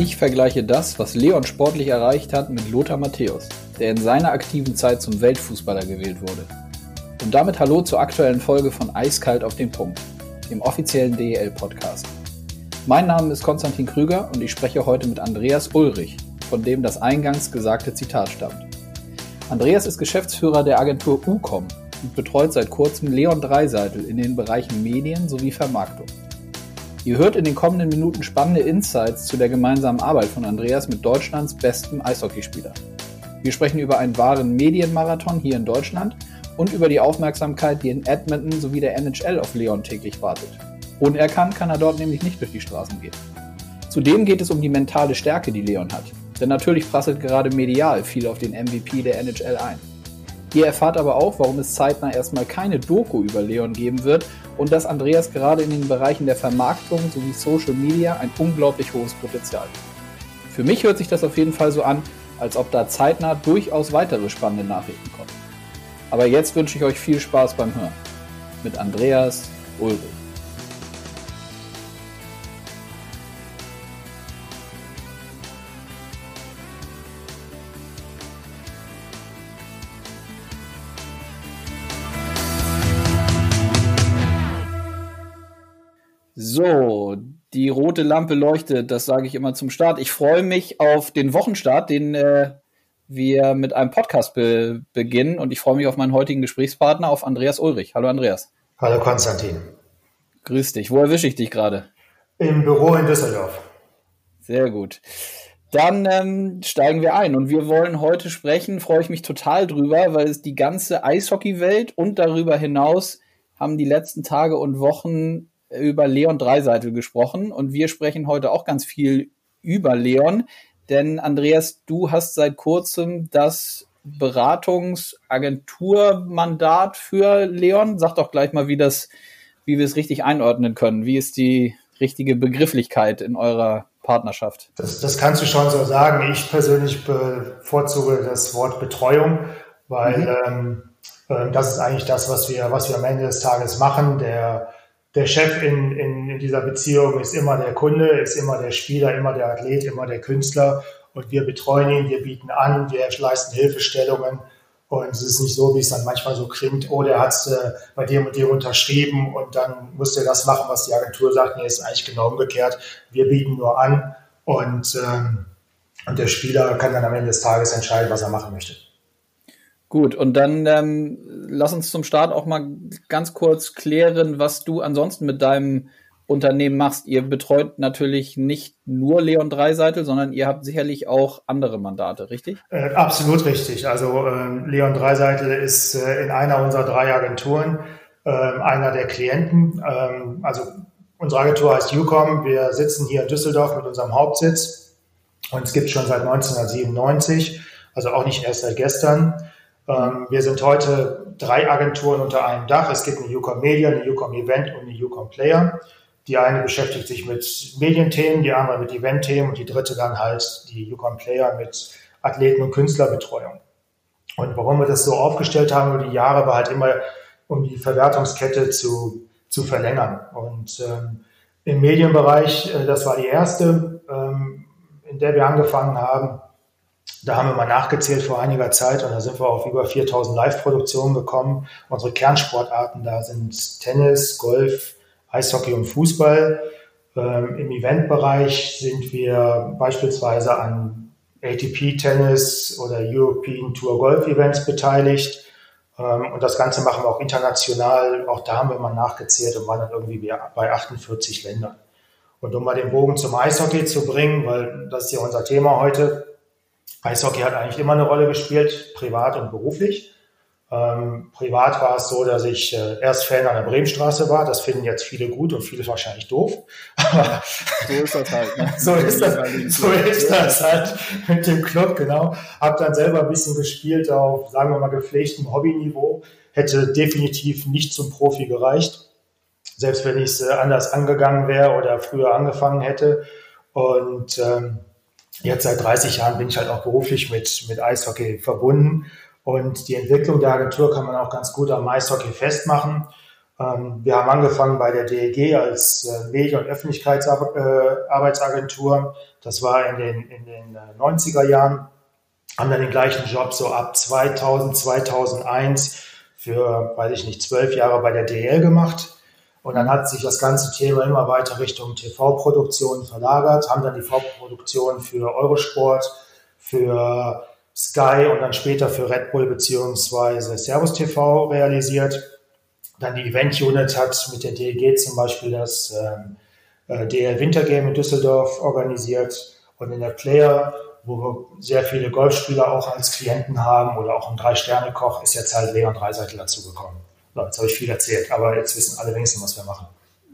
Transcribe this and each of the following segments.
Ich vergleiche das, was Leon sportlich erreicht hat, mit Lothar Matthäus, der in seiner aktiven Zeit zum Weltfußballer gewählt wurde. Und damit hallo zur aktuellen Folge von Eiskalt auf den Punkt, dem offiziellen DEL-Podcast. Mein Name ist Konstantin Krüger und ich spreche heute mit Andreas Ulrich, von dem das eingangs gesagte Zitat stammt. Andreas ist Geschäftsführer der Agentur UCOM und betreut seit kurzem Leon Dreiseitel in den Bereichen Medien sowie Vermarktung. Ihr hört in den kommenden Minuten spannende Insights zu der gemeinsamen Arbeit von Andreas mit Deutschlands bestem Eishockeyspieler. Wir sprechen über einen wahren Medienmarathon hier in Deutschland und über die Aufmerksamkeit, die in Edmonton sowie der NHL auf Leon täglich wartet. Unerkannt kann er dort nämlich nicht durch die Straßen gehen. Zudem geht es um die mentale Stärke, die Leon hat. Denn natürlich prasselt gerade medial viel auf den MVP der NHL ein. Ihr erfahrt aber auch, warum es zeitnah erstmal keine Doku über Leon geben wird und dass Andreas gerade in den Bereichen der Vermarktung sowie Social Media ein unglaublich hohes Potenzial hat. Für mich hört sich das auf jeden Fall so an, als ob da zeitnah durchaus weitere spannende Nachrichten kommen. Aber jetzt wünsche ich euch viel Spaß beim Hören. Mit Andreas Ulrich. So, die rote Lampe leuchtet, das sage ich immer zum Start. Ich freue mich auf den Wochenstart, den äh, wir mit einem Podcast be beginnen und ich freue mich auf meinen heutigen Gesprächspartner, auf Andreas Ulrich. Hallo Andreas. Hallo Konstantin. Grüß dich. Wo erwische ich dich gerade? Im Büro in Düsseldorf. Sehr gut. Dann ähm, steigen wir ein und wir wollen heute sprechen, freue ich mich total drüber, weil es die ganze Eishockeywelt und darüber hinaus haben die letzten Tage und Wochen über Leon Dreiseitel gesprochen und wir sprechen heute auch ganz viel über Leon, denn Andreas, du hast seit kurzem das Beratungsagenturmandat für Leon. Sag doch gleich mal, wie das, wie wir es richtig einordnen können. Wie ist die richtige Begrifflichkeit in eurer Partnerschaft? Das, das kannst du schon so sagen. Ich persönlich bevorzuge das Wort Betreuung, weil mhm. ähm, äh, das ist eigentlich das, was wir, was wir am Ende des Tages machen. Der der Chef in, in, in dieser Beziehung ist immer der Kunde, ist immer der Spieler, immer der Athlet, immer der Künstler. Und wir betreuen ihn, wir bieten an, wir leisten Hilfestellungen. Und es ist nicht so, wie es dann manchmal so klingt, oh, der hat es äh, bei dem und dem unterschrieben und dann muss der das machen, was die Agentur sagt. Nee, ist eigentlich genau umgekehrt. Wir bieten nur an und, ähm, und der Spieler kann dann am Ende des Tages entscheiden, was er machen möchte. Gut, und dann ähm, lass uns zum Start auch mal ganz kurz klären, was du ansonsten mit deinem Unternehmen machst. Ihr betreut natürlich nicht nur Leon Dreiseitel, sondern ihr habt sicherlich auch andere Mandate, richtig? Äh, absolut richtig. Also äh, Leon Dreiseitel ist äh, in einer unserer drei Agenturen äh, einer der Klienten. Ähm, also unsere Agentur heißt UCOM. Wir sitzen hier in Düsseldorf mit unserem Hauptsitz und es gibt schon seit 1997, also auch nicht erst seit gestern. Ähm, wir sind heute drei Agenturen unter einem Dach. Es gibt eine Ucom Media, eine Ucom Event und eine Ucom Player. Die eine beschäftigt sich mit Medienthemen, die andere mit Eventthemen und die dritte dann halt die Ucom Player mit Athleten- und Künstlerbetreuung. Und warum wir das so aufgestellt haben über die Jahre, war halt immer, um die Verwertungskette zu, zu verlängern. Und ähm, im Medienbereich, äh, das war die erste, ähm, in der wir angefangen haben, da haben wir mal nachgezählt vor einiger Zeit und da sind wir auf über 4000 Live-Produktionen gekommen. Unsere Kernsportarten da sind Tennis, Golf, Eishockey und Fußball. Ähm, Im Eventbereich sind wir beispielsweise an ATP-Tennis oder European Tour Golf Events beteiligt. Ähm, und das Ganze machen wir auch international. Auch da haben wir mal nachgezählt und waren dann irgendwie bei 48 Ländern. Und um mal den Bogen zum Eishockey zu bringen, weil das ist ja unser Thema heute, Eishockey hat eigentlich immer eine Rolle gespielt, privat und beruflich. Ähm, privat war es so, dass ich äh, erst Fan an der Bremenstraße war. Das finden jetzt viele gut und viele wahrscheinlich doof. so ist das halt. Ne? so ist das, so ist das halt mit dem Club, genau. Hab dann selber ein bisschen gespielt auf, sagen wir mal, gepflegtem Hobbyniveau. Hätte definitiv nicht zum Profi gereicht. Selbst wenn ich es äh, anders angegangen wäre oder früher angefangen hätte. Und ähm, jetzt seit 30 Jahren bin ich halt auch beruflich mit, mit Eishockey verbunden. Und die Entwicklung der Agentur kann man auch ganz gut am Eishockey festmachen. Ähm, wir haben angefangen bei der DEG als äh, Medien- und Öffentlichkeitsarbeitsagentur. Das war in den, in den 90er äh, Jahren. Haben dann den gleichen Job so ab 2000, 2001 für, weiß ich nicht, zwölf Jahre bei der DL gemacht. Und dann hat sich das ganze Thema immer weiter Richtung TV-Produktion verlagert, haben dann die TV-Produktion für Eurosport, für Sky und dann später für Red Bull beziehungsweise Servus TV realisiert. Dann die Event Unit hat mit der DLG zum Beispiel das ähm, äh, DL Wintergame in Düsseldorf organisiert und in der Player, wo wir sehr viele Golfspieler auch als Klienten haben oder auch ein Drei-Sterne-Koch, ist jetzt halt Leon Dreiseitel dazugekommen. So, jetzt habe ich viel erzählt, aber jetzt wissen alle wenigstens, was wir machen.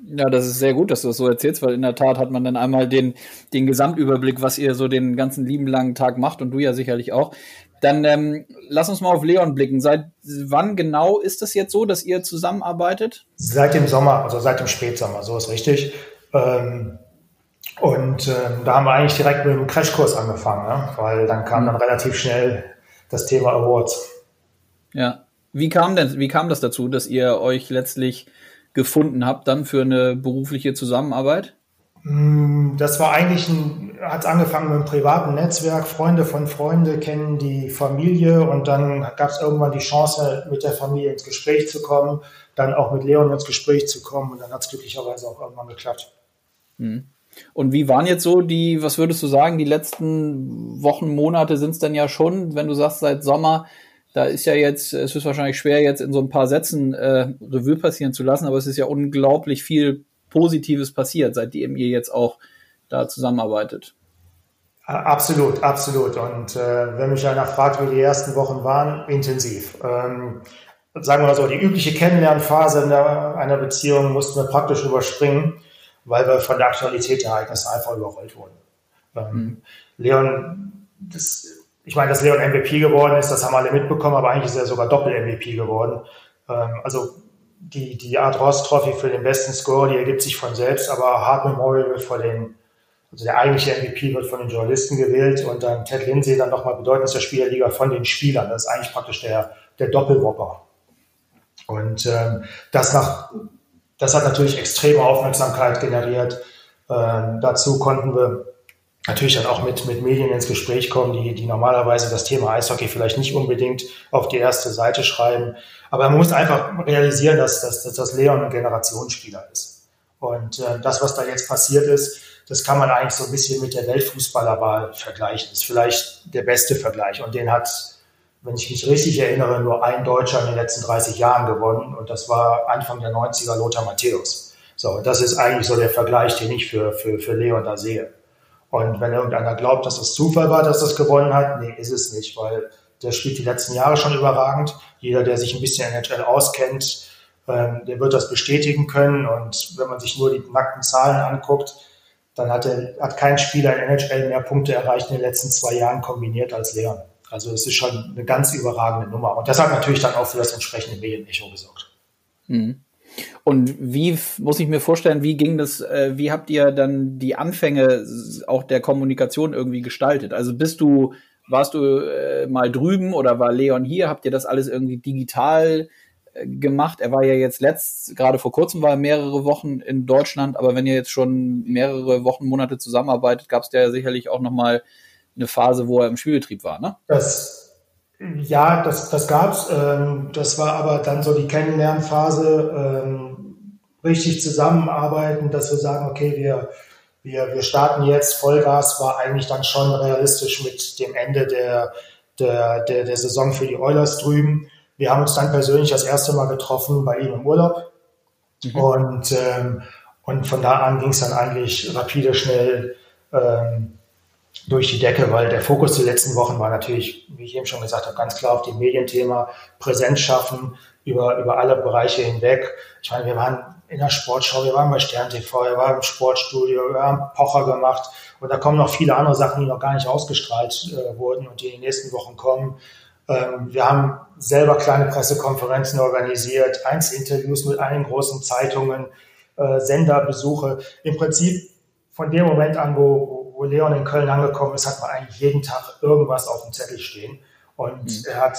Ja, das ist sehr gut, dass du das so erzählst, weil in der Tat hat man dann einmal den, den Gesamtüberblick, was ihr so den ganzen lieben langen Tag macht und du ja sicherlich auch. Dann ähm, lass uns mal auf Leon blicken. Seit wann genau ist das jetzt so, dass ihr zusammenarbeitet? Seit dem Sommer, also seit dem Spätsommer, so ist richtig. Ähm, und ähm, da haben wir eigentlich direkt mit dem Crashkurs angefangen, ne? weil dann kam dann relativ schnell das Thema Awards. Ja. Wie kam denn, wie kam das dazu, dass ihr euch letztlich gefunden habt dann für eine berufliche Zusammenarbeit? Mm, das war eigentlich ein, hat angefangen mit einem privaten Netzwerk. Freunde von Freunde kennen die Familie und dann gab es irgendwann die Chance, mit der Familie ins Gespräch zu kommen, dann auch mit Leon ins Gespräch zu kommen und dann hat es glücklicherweise auch irgendwann geklappt. Hm. Und wie waren jetzt so die, was würdest du sagen, die letzten Wochen, Monate sind es dann ja schon, wenn du sagst seit Sommer, da ist ja jetzt, es ist wahrscheinlich schwer, jetzt in so ein paar Sätzen äh, Revue passieren zu lassen, aber es ist ja unglaublich viel Positives passiert, seitdem ihr jetzt auch da zusammenarbeitet. Absolut, absolut. Und äh, wenn mich einer fragt, wie die ersten Wochen waren, intensiv. Ähm, sagen wir mal so, die übliche Kennenlernphase in der, einer Beziehung mussten wir praktisch überspringen, weil wir von der Aktualität der Ereignisse einfach überrollt wurden. Ähm, mhm. Leon, das ich meine, dass Leon MVP geworden ist, das haben alle mitbekommen, aber eigentlich ist er sogar Doppel-MVP geworden. Ähm, also die, die Art Ross Trophy für den besten Score, die ergibt sich von selbst, aber Hart Memorial wird von den, also der eigentliche MVP wird von den Journalisten gewählt und dann Ted Lindsay dann nochmal bedeutendster Spielerliga von den Spielern. Das ist eigentlich praktisch der, der Doppelwopper. Und ähm, das, nach, das hat natürlich extreme Aufmerksamkeit generiert. Ähm, dazu konnten wir natürlich dann auch mit, mit Medien ins Gespräch kommen, die, die normalerweise das Thema Eishockey vielleicht nicht unbedingt auf die erste Seite schreiben. Aber man muss einfach realisieren, dass, dass, dass das Leon ein Generationsspieler ist. Und äh, das, was da jetzt passiert ist, das kann man eigentlich so ein bisschen mit der Weltfußballerwahl vergleichen. Das ist vielleicht der beste Vergleich. Und den hat, wenn ich mich richtig erinnere, nur ein Deutscher in den letzten 30 Jahren gewonnen. Und das war Anfang der 90er Lothar Matthäus. So, das ist eigentlich so der Vergleich, den ich für, für, für Leon da sehe. Und wenn irgendeiner glaubt, dass das Zufall war, dass das gewonnen hat, nee, ist es nicht, weil der spielt die letzten Jahre schon überragend. Jeder, der sich ein bisschen NHL auskennt, ähm, der wird das bestätigen können. Und wenn man sich nur die nackten Zahlen anguckt, dann hat, er, hat kein Spieler in NHL mehr Punkte erreicht in den letzten zwei Jahren kombiniert als Leon. Also es ist schon eine ganz überragende Nummer. Und das hat natürlich dann auch für das entsprechende Medienecho gesorgt. Mhm. Und wie muss ich mir vorstellen, wie ging das, äh, wie habt ihr dann die Anfänge auch der Kommunikation irgendwie gestaltet? Also bist du, warst du äh, mal drüben oder war Leon hier? Habt ihr das alles irgendwie digital äh, gemacht? Er war ja jetzt letzt, gerade vor kurzem war er mehrere Wochen in Deutschland, aber wenn ihr jetzt schon mehrere Wochen, Monate zusammenarbeitet, gab es ja sicherlich auch nochmal eine Phase, wo er im Spielbetrieb war, ne? Das ja, das, das gab's. Ähm, das war aber dann so die Kennenlernphase, ähm, richtig zusammenarbeiten, dass wir sagen, okay, wir, wir, wir starten jetzt. Vollgas war eigentlich dann schon realistisch mit dem Ende der, der, der, der Saison für die Oilers drüben. Wir haben uns dann persönlich das erste Mal getroffen bei ihm im Urlaub. Mhm. Und, ähm, und von da an ging es dann eigentlich rapide schnell ähm, durch die Decke, weil der Fokus der letzten Wochen war natürlich, wie ich eben schon gesagt habe, ganz klar auf dem Medienthema, Präsenz schaffen über, über alle Bereiche hinweg. Ich meine, wir waren in der Sportschau, wir waren bei Stern TV, wir waren im Sportstudio, wir haben Pocher gemacht und da kommen noch viele andere Sachen, die noch gar nicht ausgestrahlt äh, wurden und die in den nächsten Wochen kommen. Ähm, wir haben selber kleine Pressekonferenzen organisiert, Einzelinterviews mit allen großen Zeitungen, äh, Senderbesuche. Im Prinzip von dem Moment an, wo, wo Leon in Köln angekommen ist, hat man eigentlich jeden Tag irgendwas auf dem Zettel stehen. Und mhm. er hat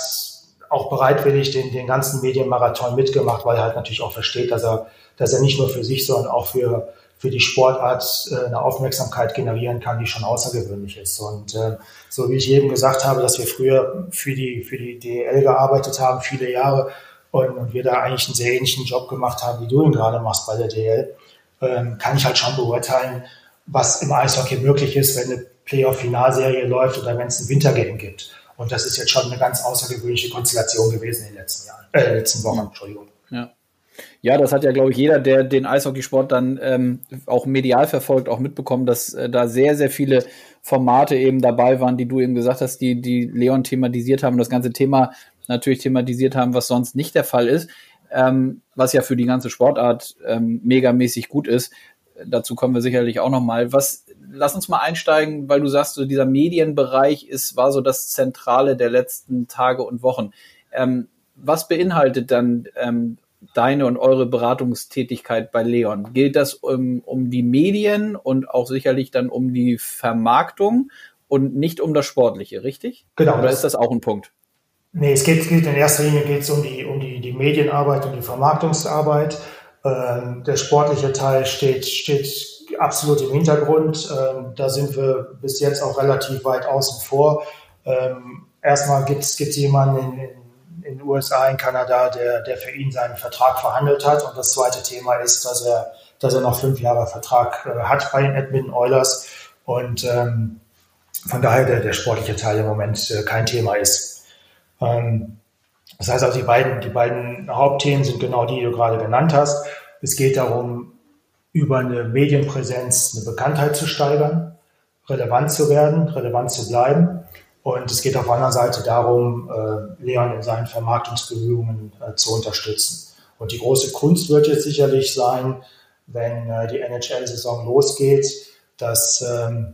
auch bereitwillig den, den ganzen Medienmarathon mitgemacht, weil er halt natürlich auch versteht, dass er, dass er nicht nur für sich, sondern auch für, für die Sportart äh, eine Aufmerksamkeit generieren kann, die schon außergewöhnlich ist. Und äh, so wie ich eben gesagt habe, dass wir früher für die, für die DEL gearbeitet haben, viele Jahre, und, und wir da eigentlich einen sehr ähnlichen Job gemacht haben, wie du ihn gerade machst bei der DL, ähm, kann ich halt schon beurteilen, was im Eishockey möglich ist, wenn eine Playoff-Finalserie läuft oder wenn es ein Wintergame gibt. Und das ist jetzt schon eine ganz außergewöhnliche Konstellation gewesen in den letzten Jahren, äh, letzten Wochen, Entschuldigung. Ja. Ja, das hat ja, glaube ich, jeder, der den Eishockeysport dann ähm, auch medial verfolgt, auch mitbekommen, dass äh, da sehr, sehr viele Formate eben dabei waren, die du eben gesagt hast, die, die Leon thematisiert haben, das ganze Thema natürlich thematisiert haben, was sonst nicht der Fall ist, ähm, was ja für die ganze Sportart ähm, megamäßig gut ist. Dazu kommen wir sicherlich auch nochmal. Was, lass uns mal einsteigen, weil du sagst, so dieser Medienbereich ist, war so das Zentrale der letzten Tage und Wochen. Ähm, was beinhaltet dann ähm, deine und eure Beratungstätigkeit bei Leon? Gilt das um, um die Medien und auch sicherlich dann um die Vermarktung und nicht um das Sportliche, richtig? Genau. Oder ist das auch ein Punkt? Nee, es geht, geht in erster Linie geht es um die, um die, die Medienarbeit und die Vermarktungsarbeit. Ähm, der sportliche Teil steht, steht absolut im Hintergrund. Ähm, da sind wir bis jetzt auch relativ weit außen vor. Ähm, erstmal gibt es jemanden in, in, den USA, in Kanada, der, der für ihn seinen Vertrag verhandelt hat. Und das zweite Thema ist, dass er, dass er noch fünf Jahre Vertrag äh, hat bei den Edmonton Oilers. Und ähm, von daher der, der sportliche Teil im Moment äh, kein Thema ist. Ähm, das heißt also, die beiden, die beiden Hauptthemen sind genau die, die du gerade genannt hast. Es geht darum, über eine Medienpräsenz eine Bekanntheit zu steigern, relevant zu werden, relevant zu bleiben. Und es geht auf einer Seite darum, äh, Leon in seinen Vermarktungsbemühungen äh, zu unterstützen. Und die große Kunst wird jetzt sicherlich sein, wenn äh, die NHL-Saison losgeht, dass, ähm,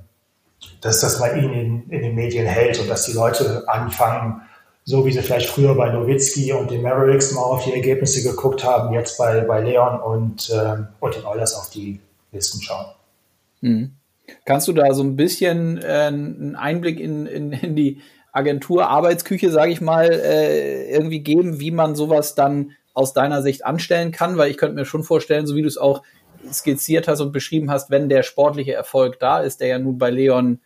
dass das bei ihnen in, in den Medien hält und dass die Leute anfangen, so wie sie vielleicht früher bei Nowitzki und den Mavericks mal auf die Ergebnisse geguckt haben, jetzt bei, bei Leon und, ähm, und den Oilers auf die Listen schauen. Mhm. Kannst du da so ein bisschen äh, einen Einblick in, in, in die Agentur-Arbeitsküche, sage ich mal, äh, irgendwie geben, wie man sowas dann aus deiner Sicht anstellen kann? Weil ich könnte mir schon vorstellen, so wie du es auch skizziert hast und beschrieben hast, wenn der sportliche Erfolg da ist, der ja nun bei Leon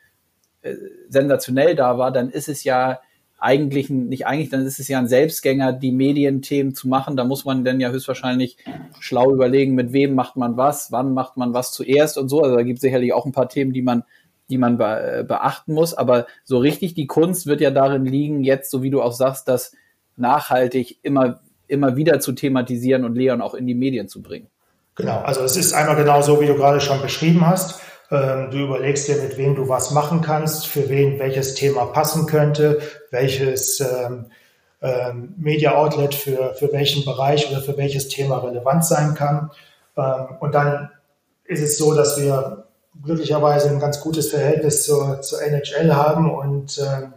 äh, sensationell da war, dann ist es ja eigentlich, nicht eigentlich, dann ist es ja ein Selbstgänger, die Medienthemen zu machen. Da muss man dann ja höchstwahrscheinlich schlau überlegen, mit wem macht man was, wann macht man was zuerst und so. Also da gibt es sicherlich auch ein paar Themen, die man, die man be beachten muss. Aber so richtig die Kunst wird ja darin liegen, jetzt, so wie du auch sagst, das nachhaltig immer, immer wieder zu thematisieren und Leon auch in die Medien zu bringen. Genau, also es ist einmal genau so, wie du gerade schon beschrieben hast. Ähm, du überlegst dir, mit wem du was machen kannst, für wen welches Thema passen könnte, welches ähm, ähm, Media Outlet für, für welchen Bereich oder für welches Thema relevant sein kann. Ähm, und dann ist es so, dass wir glücklicherweise ein ganz gutes Verhältnis zur, zur NHL haben und, ähm,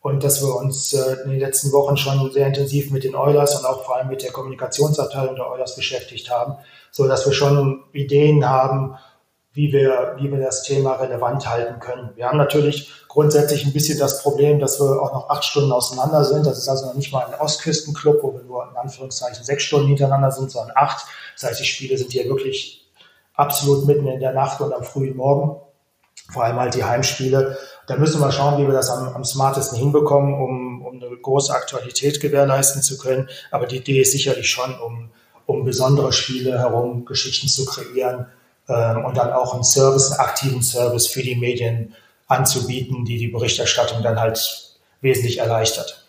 und dass wir uns äh, in den letzten Wochen schon sehr intensiv mit den Oilers und auch vor allem mit der Kommunikationsabteilung der Oilers beschäftigt haben, so dass wir schon Ideen haben, wie wir, wie wir das Thema relevant halten können. Wir haben natürlich grundsätzlich ein bisschen das Problem, dass wir auch noch acht Stunden auseinander sind. Das ist also noch nicht mal ein Ostküstenclub, wo wir nur in Anführungszeichen sechs Stunden hintereinander sind, sondern acht. Das heißt, die Spiele sind hier wirklich absolut mitten in der Nacht und am frühen Morgen. Vor allem halt die Heimspiele. Da müssen wir schauen, wie wir das am, am smartesten hinbekommen, um, um eine große Aktualität gewährleisten zu können. Aber die Idee ist sicherlich schon, um, um besondere Spiele herum Geschichten zu kreieren, ähm, und dann auch einen Service, einen aktiven Service für die Medien anzubieten, die die Berichterstattung dann halt wesentlich erleichtert.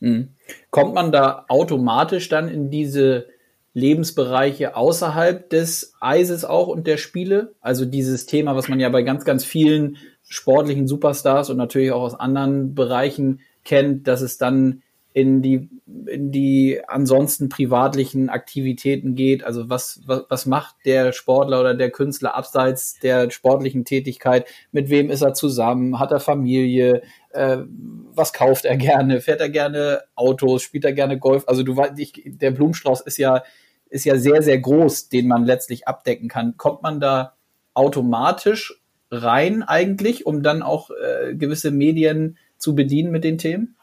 Mhm. Kommt man da automatisch dann in diese Lebensbereiche außerhalb des Eises auch und der Spiele? Also dieses Thema, was man ja bei ganz, ganz vielen sportlichen Superstars und natürlich auch aus anderen Bereichen kennt, dass es dann in die, in die ansonsten privatlichen Aktivitäten geht. Also was, was, was macht der Sportler oder der Künstler abseits der sportlichen Tätigkeit? Mit wem ist er zusammen? Hat er Familie? Äh, was kauft er gerne? Fährt er gerne Autos? Spielt er gerne Golf? Also du weißt, ich, der Blumenstrauß ist ja, ist ja sehr, sehr groß, den man letztlich abdecken kann. Kommt man da automatisch rein eigentlich, um dann auch äh, gewisse Medien zu bedienen mit den Themen?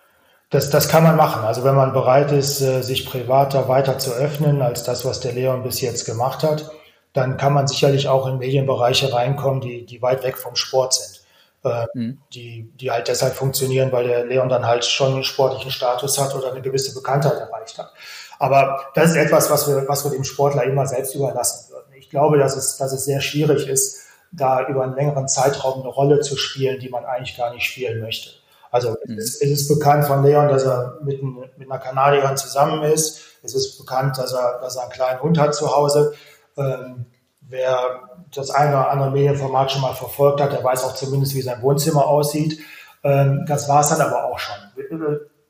Das, das kann man machen. Also wenn man bereit ist, äh, sich privater weiter zu öffnen als das, was der Leon bis jetzt gemacht hat, dann kann man sicherlich auch in Medienbereiche reinkommen, die, die weit weg vom Sport sind. Äh, mhm. die, die halt deshalb funktionieren, weil der Leon dann halt schon einen sportlichen Status hat oder eine gewisse Bekanntheit erreicht hat. Aber das ist etwas, was wir, was wir dem Sportler immer selbst überlassen würden. Ich glaube, dass es, dass es sehr schwierig ist, da über einen längeren Zeitraum eine Rolle zu spielen, die man eigentlich gar nicht spielen möchte. Also mhm. es, es, ist bekannt von Leon, dass er mit, mit einer Kanadierin zusammen ist. Es ist bekannt, dass er, dass er einen kleinen Hund hat zu Hause. Ähm, wer das eine oder andere Medienformat schon mal verfolgt hat, der weiß auch zumindest, wie sein Wohnzimmer aussieht. Ähm, das war es dann aber auch schon.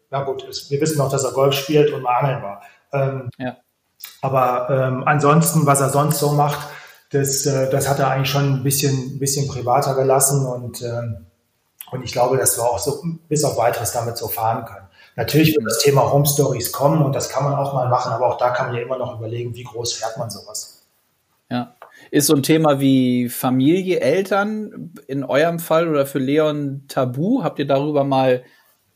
Na gut, wir wissen noch, dass er Golf spielt und mal angeln war. Ähm, ja. Aber ähm, ansonsten, was er sonst so macht, das, äh, das hat er eigentlich schon ein bisschen, bisschen privater gelassen und ähm, und ich glaube, dass wir auch so bis auf weiteres damit so fahren können. Natürlich wird das Thema Home Stories kommen und das kann man auch mal machen, aber auch da kann man ja immer noch überlegen, wie groß fährt man sowas. Ja. Ist so ein Thema wie Familie, Eltern in eurem Fall oder für Leon tabu? Habt ihr darüber mal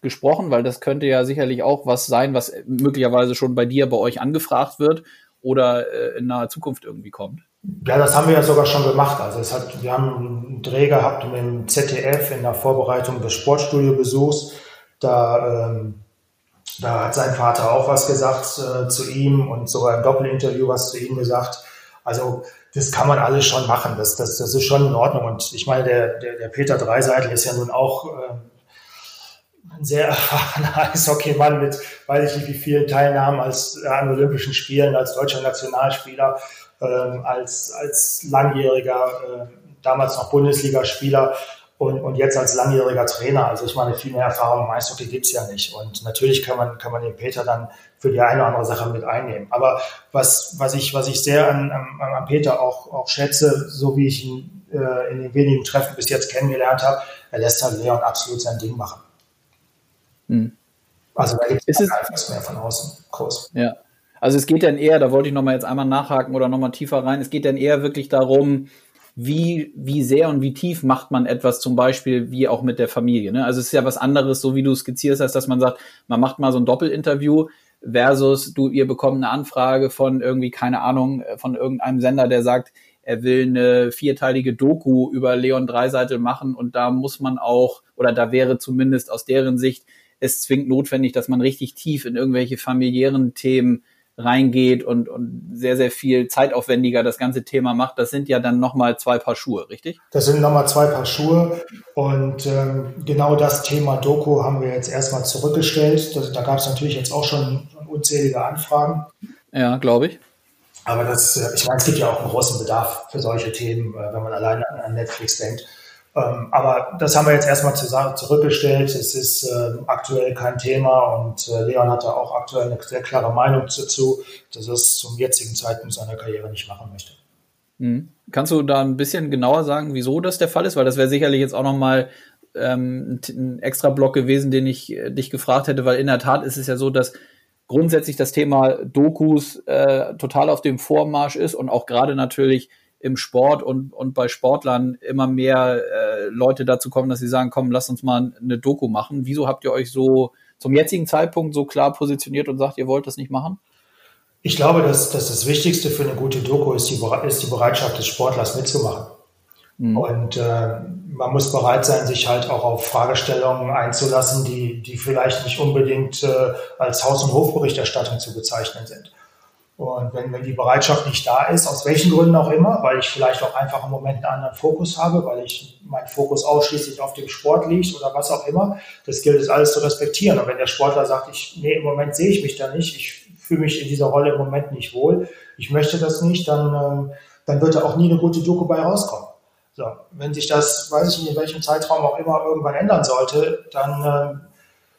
gesprochen? Weil das könnte ja sicherlich auch was sein, was möglicherweise schon bei dir, bei euch angefragt wird oder äh, in naher Zukunft irgendwie kommt. Ja, das haben wir ja sogar schon gemacht. Also es hat, wir haben einen Dreh gehabt mit dem ZDF in der Vorbereitung des Sportstudiobesuchs. Da, ähm, da hat sein Vater auch was gesagt äh, zu ihm und sogar im Doppelinterview was zu ihm gesagt. Also das kann man alles schon machen. Das, das, das ist schon in Ordnung. Und ich meine, der, der, der Peter Dreiseitel ist ja nun auch äh, ein sehr erfahrener Eishockeymann mit, weiß ich nicht, wie vielen Teilnahmen als, äh, an Olympischen Spielen als deutscher Nationalspieler als, als langjähriger, äh, damals noch Bundesligaspieler und, und jetzt als langjähriger Trainer. Also ich meine, viel mehr Erfahrung im Eishockey gibt's ja nicht. Und natürlich kann man, kann man den Peter dann für die eine oder andere Sache mit einnehmen. Aber was, was, ich, was ich sehr an, an, an Peter auch, auch schätze, so wie ich ihn äh, in den wenigen Treffen bis jetzt kennengelernt habe, er lässt halt Leon absolut sein Ding machen. Hm. Also da gibt es nichts mehr von außen groß. Ja. Also es geht dann eher, da wollte ich nochmal jetzt einmal nachhaken oder nochmal tiefer rein, es geht dann eher wirklich darum, wie, wie sehr und wie tief macht man etwas zum Beispiel, wie auch mit der Familie. Ne? Also es ist ja was anderes, so wie du skizzierst hast, dass man sagt, man macht mal so ein Doppelinterview versus du, ihr bekommt eine Anfrage von irgendwie, keine Ahnung, von irgendeinem Sender, der sagt, er will eine vierteilige Doku über Leon Dreiseitel machen und da muss man auch, oder da wäre zumindest aus deren Sicht es zwingend notwendig, dass man richtig tief in irgendwelche familiären Themen reingeht und, und sehr, sehr viel zeitaufwendiger das ganze Thema macht, das sind ja dann nochmal zwei Paar Schuhe, richtig? Das sind nochmal zwei Paar Schuhe und ähm, genau das Thema Doku haben wir jetzt erstmal zurückgestellt. Das, da gab es natürlich jetzt auch schon unzählige Anfragen. Ja, glaube ich. Aber das, äh, ich meine, es gibt ja auch einen großen Bedarf für solche Themen, äh, wenn man alleine an Netflix denkt. Ähm, aber das haben wir jetzt erstmal zurückgestellt. Es ist äh, aktuell kein Thema und äh, Leon hatte auch aktuell eine sehr klare Meinung dazu, dass er es zum jetzigen Zeitpunkt seiner Karriere nicht machen möchte. Mhm. Kannst du da ein bisschen genauer sagen, wieso das der Fall ist? Weil das wäre sicherlich jetzt auch nochmal ähm, ein extra Block gewesen, den ich äh, dich gefragt hätte, weil in der Tat ist es ja so, dass grundsätzlich das Thema Dokus äh, total auf dem Vormarsch ist und auch gerade natürlich im Sport und, und bei Sportlern immer mehr äh, Leute dazu kommen, dass sie sagen, komm, lass uns mal eine Doku machen. Wieso habt ihr euch so zum jetzigen Zeitpunkt so klar positioniert und sagt, ihr wollt das nicht machen? Ich glaube, dass, dass das Wichtigste für eine gute Doku ist die, ist die Bereitschaft des Sportlers mitzumachen. Mhm. Und äh, man muss bereit sein, sich halt auch auf Fragestellungen einzulassen, die, die vielleicht nicht unbedingt äh, als Haus- und Hofberichterstattung zu bezeichnen sind. Und wenn, wenn die Bereitschaft nicht da ist, aus welchen Gründen auch immer, weil ich vielleicht auch einfach im Moment einen anderen Fokus habe, weil ich mein Fokus ausschließlich auf dem Sport liegt oder was auch immer, das gilt es alles zu respektieren. Und wenn der Sportler sagt, ich, nee, im Moment sehe ich mich da nicht, ich fühle mich in dieser Rolle im Moment nicht wohl, ich möchte das nicht, dann, ähm, dann wird da auch nie eine gute Doku bei rauskommen. So, wenn sich das, weiß ich nicht, in welchem Zeitraum auch immer irgendwann ändern sollte, dann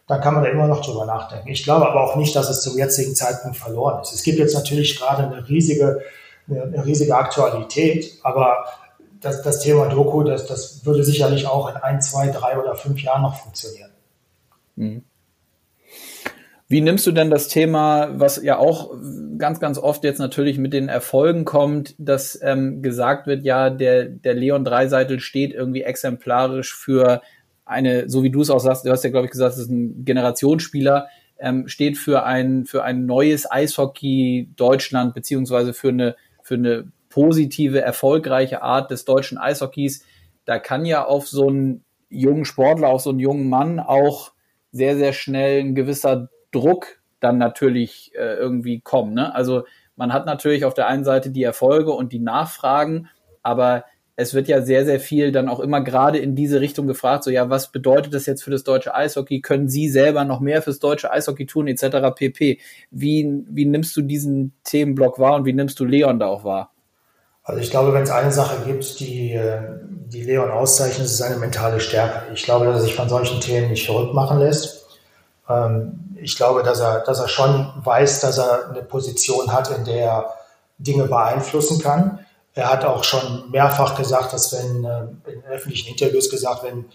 dann kann man da immer noch drüber nachdenken. Ich glaube aber auch nicht, dass es zum jetzigen Zeitpunkt verloren ist. Es gibt jetzt natürlich gerade eine riesige, eine, riesige Aktualität, aber das, das Thema Doku, das, das würde sicherlich auch in ein, zwei, drei oder fünf Jahren noch funktionieren. Mhm. Wie nimmst du denn das Thema, was ja auch ganz, ganz oft jetzt natürlich mit den Erfolgen kommt, dass ähm, gesagt wird, ja, der, der Leon Dreiseitel steht irgendwie exemplarisch für eine, so wie du es auch sagst, du hast ja, glaube ich, gesagt, es ist ein Generationsspieler, ähm, steht für ein, für ein neues Eishockey Deutschland, beziehungsweise für eine, für eine positive, erfolgreiche Art des deutschen Eishockeys. Da kann ja auf so einen jungen Sportler, auf so einen jungen Mann auch sehr, sehr schnell ein gewisser Druck dann natürlich äh, irgendwie kommen. Ne? Also man hat natürlich auf der einen Seite die Erfolge und die Nachfragen, aber es wird ja sehr, sehr viel dann auch immer gerade in diese Richtung gefragt, so ja, was bedeutet das jetzt für das deutsche Eishockey? Können Sie selber noch mehr fürs deutsche Eishockey tun, etc. pp. Wie, wie nimmst du diesen Themenblock wahr und wie nimmst du Leon da auch wahr? Also ich glaube, wenn es eine Sache gibt, die, äh, die Leon auszeichnet, ist seine mentale Stärke. Ich glaube, dass er sich von solchen Themen nicht verrückt machen lässt. Ähm, ich glaube, dass er, dass er schon weiß, dass er eine Position hat, in der er Dinge beeinflussen kann. Er hat auch schon mehrfach gesagt, dass wenn äh, in öffentlichen Interviews gesagt, wenn,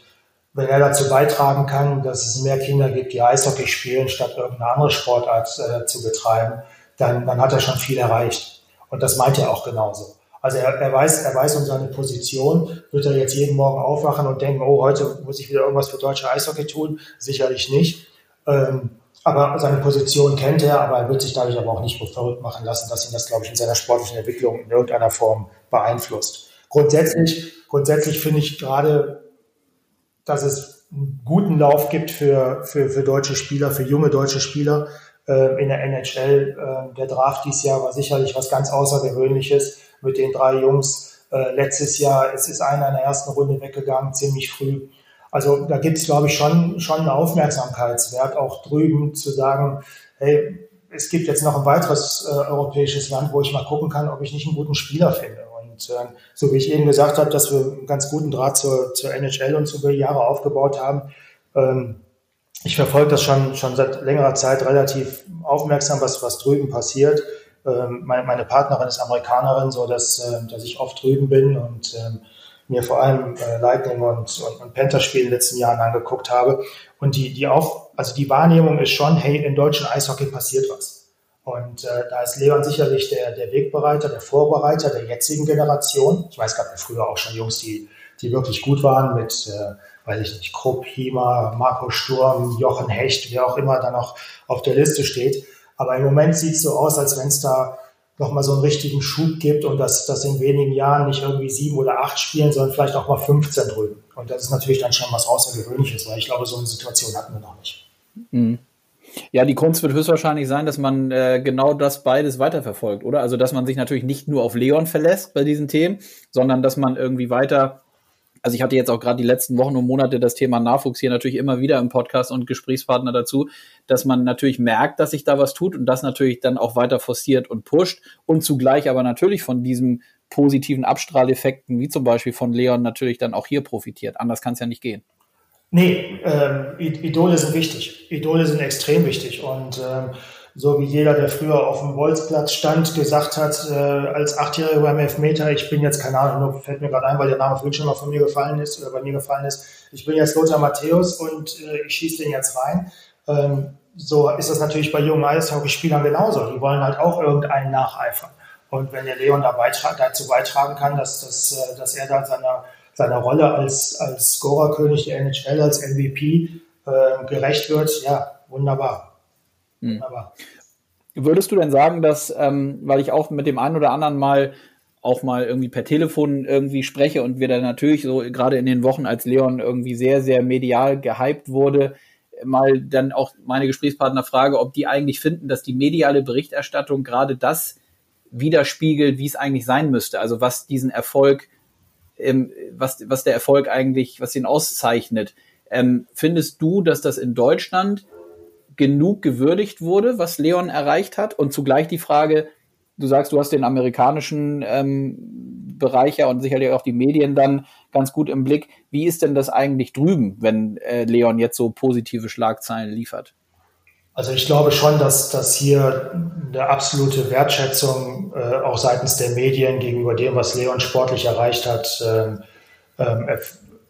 wenn er dazu beitragen kann, dass es mehr Kinder gibt, die Eishockey spielen, statt irgendeine andere Sportart äh, zu betreiben, dann, dann hat er schon viel erreicht. Und das meint er auch genauso. Also er, er, weiß, er weiß um seine Position. Wird er jetzt jeden Morgen aufwachen und denken, oh, heute muss ich wieder irgendwas für deutsche Eishockey tun? Sicherlich nicht. Ähm, aber seine Position kennt er, aber er wird sich dadurch aber auch nicht verrückt machen lassen, dass ihn das, glaube ich, in seiner sportlichen Entwicklung in irgendeiner Form beeinflusst. Grundsätzlich, grundsätzlich finde ich gerade, dass es einen guten Lauf gibt für, für, für deutsche Spieler, für junge deutsche Spieler äh, in der NHL. Äh, der Draft dieses Jahr war sicherlich was ganz Außergewöhnliches mit den drei Jungs. Äh, letztes Jahr, es ist einer in der ersten Runde weggegangen, ziemlich früh. Also da gibt es, glaube ich, schon, schon einen Aufmerksamkeitswert auch drüben zu sagen, hey, es gibt jetzt noch ein weiteres äh, europäisches Land, wo ich mal gucken kann, ob ich nicht einen guten Spieler finde. Und äh, so wie ich eben gesagt habe, dass wir einen ganz guten Draht zur, zur NHL und über Jahre aufgebaut haben, ähm, ich verfolge das schon, schon seit längerer Zeit relativ aufmerksam, was, was drüben passiert. Ähm, meine, Partnerin ist Amerikanerin, so dass, äh, dass ich oft drüben bin und ähm, mir vor allem äh, Lightning und, und, und Panther-Spiele in den letzten Jahren angeguckt habe. Und die, die auf, also die Wahrnehmung ist schon, hey, im deutschen Eishockey passiert was. Und äh, da ist Leon sicherlich der, der Wegbereiter, der Vorbereiter der jetzigen Generation. Ich weiß, gab ja früher auch schon Jungs, die, die wirklich gut waren mit, äh, weiß ich nicht, Krupp, Hiemer, Marco Sturm, Jochen Hecht, wer auch immer da noch auf der Liste steht. Aber im Moment sieht es so aus, als wenn es da nochmal so einen richtigen Schub gibt und dass das in wenigen Jahren nicht irgendwie sieben oder acht spielen, sondern vielleicht auch mal 15 drüben. Und das ist natürlich dann schon was Außergewöhnliches, weil ich glaube, so eine Situation hatten wir noch nicht. Mhm. Ja, die Kunst wird höchstwahrscheinlich sein, dass man äh, genau das beides weiterverfolgt, oder? Also, dass man sich natürlich nicht nur auf Leon verlässt bei diesen Themen, sondern dass man irgendwie weiter also ich hatte jetzt auch gerade die letzten Wochen und Monate das Thema Nachwuchs hier natürlich immer wieder im Podcast und Gesprächspartner dazu, dass man natürlich merkt, dass sich da was tut und das natürlich dann auch weiter forciert und pusht und zugleich aber natürlich von diesem positiven Abstrahleffekten, wie zum Beispiel von Leon, natürlich dann auch hier profitiert. Anders kann es ja nicht gehen. Nee, ähm, Idole sind wichtig. Idole sind extrem wichtig und ähm, so wie jeder, der früher auf dem Bolzplatz stand, gesagt hat, äh, als Achtjähriger beim Elfmeter, ich bin jetzt, keine Ahnung, nur fällt mir gerade ein, weil der Name vorhin schon mal von mir gefallen ist oder bei mir gefallen ist, ich bin jetzt Lothar Matthäus und äh, ich schieße den jetzt rein. Ähm, so ist das natürlich bei jungen Eishockeyspielern genauso. Die wollen halt auch irgendeinen nacheifern. Und wenn der Leon da beitra dazu beitragen kann, dass, dass, äh, dass er da seiner, seiner Rolle als, als Scorerkönig der NHL, als MVP äh, gerecht wird, ja, wunderbar. Mhm. Aber Würdest du denn sagen, dass, ähm, weil ich auch mit dem einen oder anderen mal auch mal irgendwie per Telefon irgendwie spreche und wir dann natürlich so gerade in den Wochen, als Leon irgendwie sehr, sehr medial gehypt wurde, mal dann auch meine Gesprächspartner frage, ob die eigentlich finden, dass die mediale Berichterstattung gerade das widerspiegelt, wie es eigentlich sein müsste. Also was diesen Erfolg, ähm, was, was der Erfolg eigentlich, was ihn auszeichnet. Ähm, findest du, dass das in Deutschland genug gewürdigt wurde, was Leon erreicht hat? Und zugleich die Frage, du sagst, du hast den amerikanischen ähm, Bereich ja und sicherlich auch die Medien dann ganz gut im Blick. Wie ist denn das eigentlich drüben, wenn äh, Leon jetzt so positive Schlagzeilen liefert? Also ich glaube schon, dass, dass hier eine absolute Wertschätzung äh, auch seitens der Medien gegenüber dem, was Leon sportlich erreicht hat, äh, äh,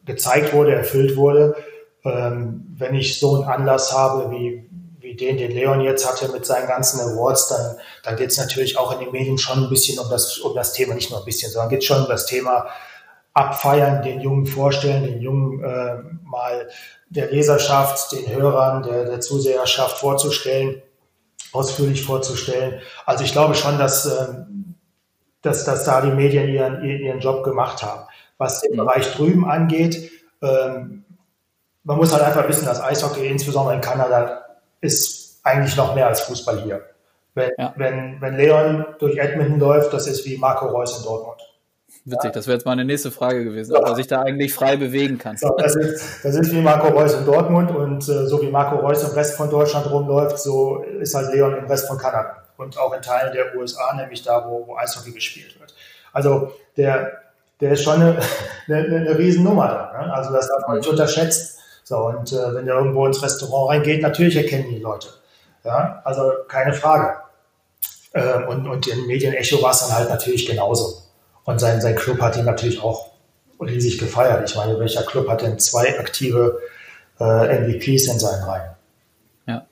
gezeigt wurde, erfüllt wurde. Ähm, wenn ich so einen Anlass habe wie, wie den, den Leon jetzt hatte mit seinen ganzen Awards, dann, dann geht es natürlich auch in den Medien schon ein bisschen um das, um das Thema, nicht nur ein bisschen, sondern geht schon um das Thema, abfeiern, den Jungen vorstellen, den Jungen äh, mal der Leserschaft, den Hörern, der, der Zuseherschaft vorzustellen, ausführlich vorzustellen. Also ich glaube schon, dass, äh, dass, dass da die Medien ihren, ihren Job gemacht haben. Was den mhm. Bereich drüben angeht, ähm, man muss halt einfach wissen, dass Eishockey, insbesondere in Kanada, ist eigentlich noch mehr als Fußball hier. Wenn, ja. wenn, wenn Leon durch Edmonton läuft, das ist wie Marco Reus in Dortmund. Witzig, das wäre jetzt meine nächste Frage gewesen, ob er sich da eigentlich frei bewegen kann. So, das, ist, das ist wie Marco Reus in Dortmund und äh, so wie Marco Reus im Rest von Deutschland rumläuft, so ist halt Leon im Rest von Kanada und auch in Teilen der USA, nämlich da, wo, wo Eishockey gespielt wird. Also der, der ist schon eine, eine, eine Riesennummer da. Ne? Also das darf man nicht unterschätzen. So, und äh, wenn der irgendwo ins Restaurant reingeht, natürlich erkennen die Leute. Ja, also keine Frage. Ähm, und, und in Medienecho war es dann halt natürlich genauso. Und sein, sein Club hat ihn natürlich auch riesig gefeiert. Ich meine, welcher Club hat denn zwei aktive äh, MVPs in seinen Reihen? Ja.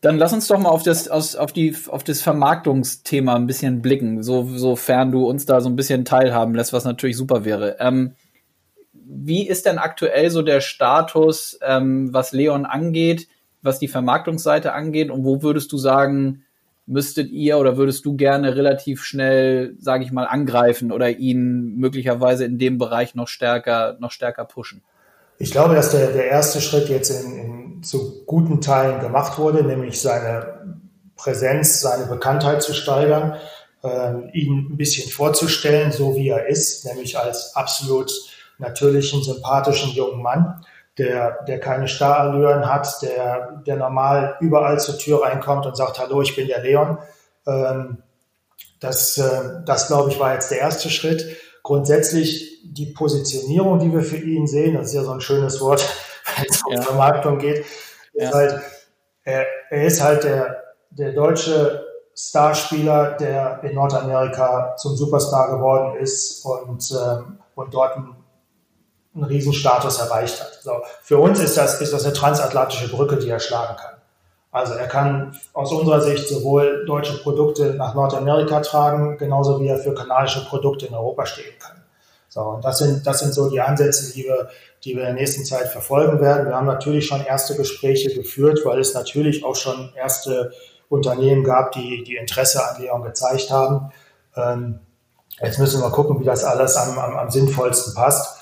Dann lass uns doch mal auf das, aus, auf die, auf das Vermarktungsthema ein bisschen blicken, so, sofern du uns da so ein bisschen teilhaben lässt, was natürlich super wäre. Ähm, wie ist denn aktuell so der Status, ähm, was Leon angeht, was die Vermarktungsseite angeht und wo würdest du sagen, müsstet ihr oder würdest du gerne relativ schnell, sage ich mal, angreifen oder ihn möglicherweise in dem Bereich noch stärker, noch stärker pushen? Ich glaube, dass der, der erste Schritt jetzt in, in zu guten Teilen gemacht wurde, nämlich seine Präsenz, seine Bekanntheit zu steigern, äh, ihn ein bisschen vorzustellen, so wie er ist, nämlich als absolut natürlichen, sympathischen jungen Mann der, der keine Starallüren hat, der, der normal überall zur Tür reinkommt und sagt, hallo, ich bin der Leon. Ähm, das, äh, das glaube ich, war jetzt der erste Schritt. Grundsätzlich die Positionierung, die wir für ihn sehen, das ist ja so ein schönes Wort, wenn es um ja. Vermarktung geht, ist ja. halt, er, er ist halt der, der deutsche Starspieler, der in Nordamerika zum Superstar geworden ist und, ähm, und dort ein einen Riesenstatus erreicht hat. So, für uns ist das, ist das eine transatlantische Brücke, die er schlagen kann. Also er kann aus unserer Sicht sowohl deutsche Produkte nach Nordamerika tragen, genauso wie er für kanadische Produkte in Europa stehen kann. So, und das sind, das sind so die Ansätze, die wir, die wir in der nächsten Zeit verfolgen werden. Wir haben natürlich schon erste Gespräche geführt, weil es natürlich auch schon erste Unternehmen gab, die, die Interesse an Leon gezeigt haben. Ähm, jetzt müssen wir gucken, wie das alles am, am, am sinnvollsten passt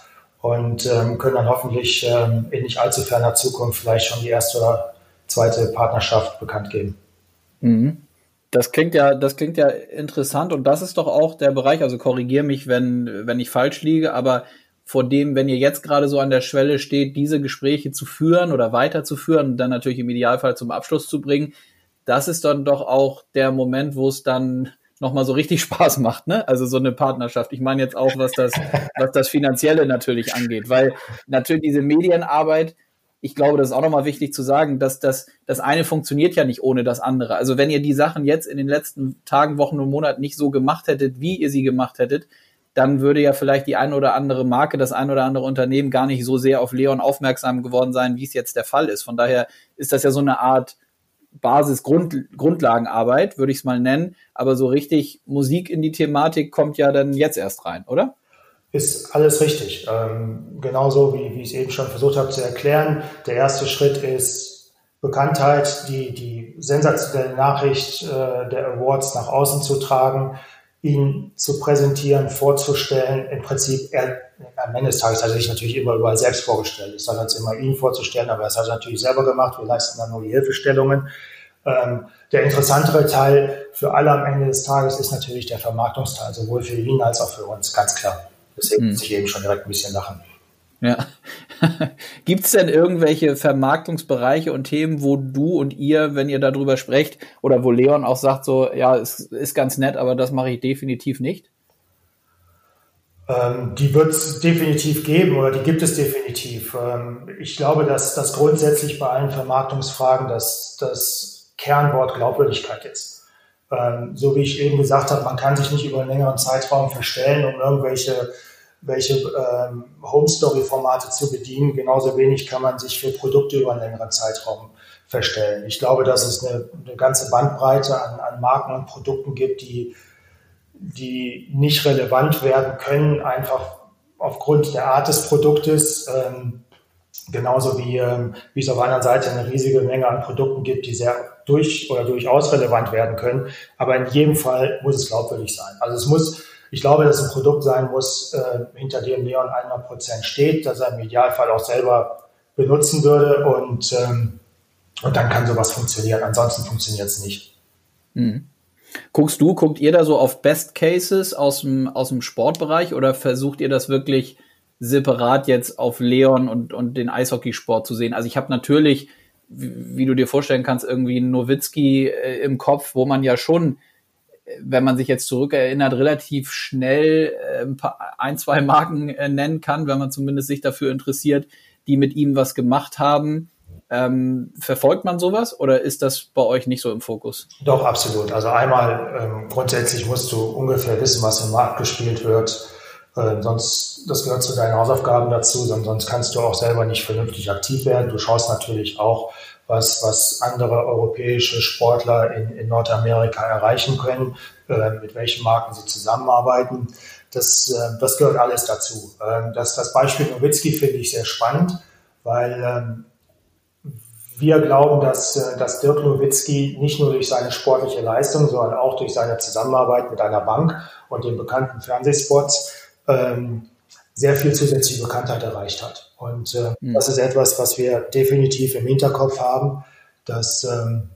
und ähm, können dann hoffentlich ähm, in nicht allzu ferner Zukunft vielleicht schon die erste oder zweite Partnerschaft bekannt geben. Mhm. Das klingt ja, das klingt ja interessant und das ist doch auch der Bereich, also korrigiere mich, wenn, wenn ich falsch liege, aber vor dem, wenn ihr jetzt gerade so an der Schwelle steht, diese Gespräche zu führen oder weiterzuführen und dann natürlich im Idealfall zum Abschluss zu bringen, das ist dann doch auch der Moment, wo es dann nochmal so richtig Spaß macht, ne? Also so eine Partnerschaft. Ich meine jetzt auch, was das, was das Finanzielle natürlich angeht, weil natürlich diese Medienarbeit, ich glaube, das ist auch nochmal wichtig zu sagen, dass das, das eine funktioniert ja nicht ohne das andere. Also wenn ihr die Sachen jetzt in den letzten Tagen, Wochen und Monaten nicht so gemacht hättet, wie ihr sie gemacht hättet, dann würde ja vielleicht die ein oder andere Marke, das ein oder andere Unternehmen gar nicht so sehr auf Leon aufmerksam geworden sein, wie es jetzt der Fall ist. Von daher ist das ja so eine Art Basis, Grund, Grundlagenarbeit, würde ich es mal nennen. Aber so richtig Musik in die Thematik kommt ja dann jetzt erst rein, oder? Ist alles richtig. Ähm, genauso wie, wie ich es eben schon versucht habe zu erklären. Der erste Schritt ist Bekanntheit, die, die sensationelle Nachricht äh, der Awards nach außen zu tragen, ihn zu präsentieren, vorzustellen. Im Prinzip, er, am Ende des Tages hat er sich natürlich immer überall selbst vorgestellt. Ich sage jetzt immer, ihn vorzustellen, aber das hat er natürlich selber gemacht. Wir leisten dann nur die Hilfestellungen. Ähm, der interessantere Teil für alle am Ende des Tages ist natürlich der Vermarktungsteil, sowohl für ihn als auch für uns, ganz klar. Deswegen hm. muss ich eben schon direkt ein bisschen lachen. Ja. Gibt es denn irgendwelche Vermarktungsbereiche und Themen, wo du und ihr, wenn ihr darüber sprecht, oder wo Leon auch sagt, so, ja, es ist ganz nett, aber das mache ich definitiv nicht? Ähm, die wird es definitiv geben oder die gibt es definitiv. Ähm, ich glaube, dass das grundsätzlich bei allen Vermarktungsfragen das, das Kernwort Glaubwürdigkeit ist. Ähm, so wie ich eben gesagt habe, man kann sich nicht über einen längeren Zeitraum verstellen, um irgendwelche welche ähm, Home Story Formate zu bedienen. Genauso wenig kann man sich für Produkte über einen längeren Zeitraum verstellen. Ich glaube, dass es eine, eine ganze Bandbreite an, an Marken und Produkten gibt, die die nicht relevant werden können, einfach aufgrund der Art des Produktes. Ähm, genauso wie, ähm, wie es auf einer Seite eine riesige Menge an Produkten gibt, die sehr durch oder durchaus relevant werden können. Aber in jedem Fall muss es glaubwürdig sein. Also es muss, ich glaube, dass ein Produkt sein muss, äh, hinter dem Leon 100 Prozent steht, dass er im Idealfall auch selber benutzen würde und, ähm, und dann kann sowas funktionieren. Ansonsten funktioniert es nicht. Mhm. Guckst du, guckt ihr da so auf Best Cases aus dem, aus dem Sportbereich oder versucht ihr das wirklich separat jetzt auf Leon und, und den Eishockeysport zu sehen? Also ich habe natürlich, wie, wie, du dir vorstellen kannst, irgendwie einen Nowitzki äh, im Kopf, wo man ja schon, wenn man sich jetzt zurückerinnert, relativ schnell äh, ein, paar, ein, zwei Marken äh, nennen kann, wenn man zumindest sich dafür interessiert, die mit ihm was gemacht haben. Ähm, verfolgt man sowas oder ist das bei euch nicht so im Fokus? Doch, absolut. Also einmal ähm, grundsätzlich musst du ungefähr wissen, was im Markt gespielt wird. Äh, sonst, das gehört zu deinen Hausaufgaben dazu, sonst kannst du auch selber nicht vernünftig aktiv werden. Du schaust natürlich auch, was, was andere europäische Sportler in, in Nordamerika erreichen können, äh, mit welchen Marken sie zusammenarbeiten. Das, äh, das gehört alles dazu. Ähm, das, das Beispiel Nowitzki finde ich sehr spannend, weil ähm, wir glauben, dass, äh, dass Dirk Nowitzki nicht nur durch seine sportliche Leistung, sondern auch durch seine Zusammenarbeit mit einer Bank und den bekannten Fernsehspots ähm, sehr viel zusätzliche Bekanntheit erreicht hat. Und äh, mhm. das ist etwas, was wir definitiv im Hinterkopf haben, dass, ähm,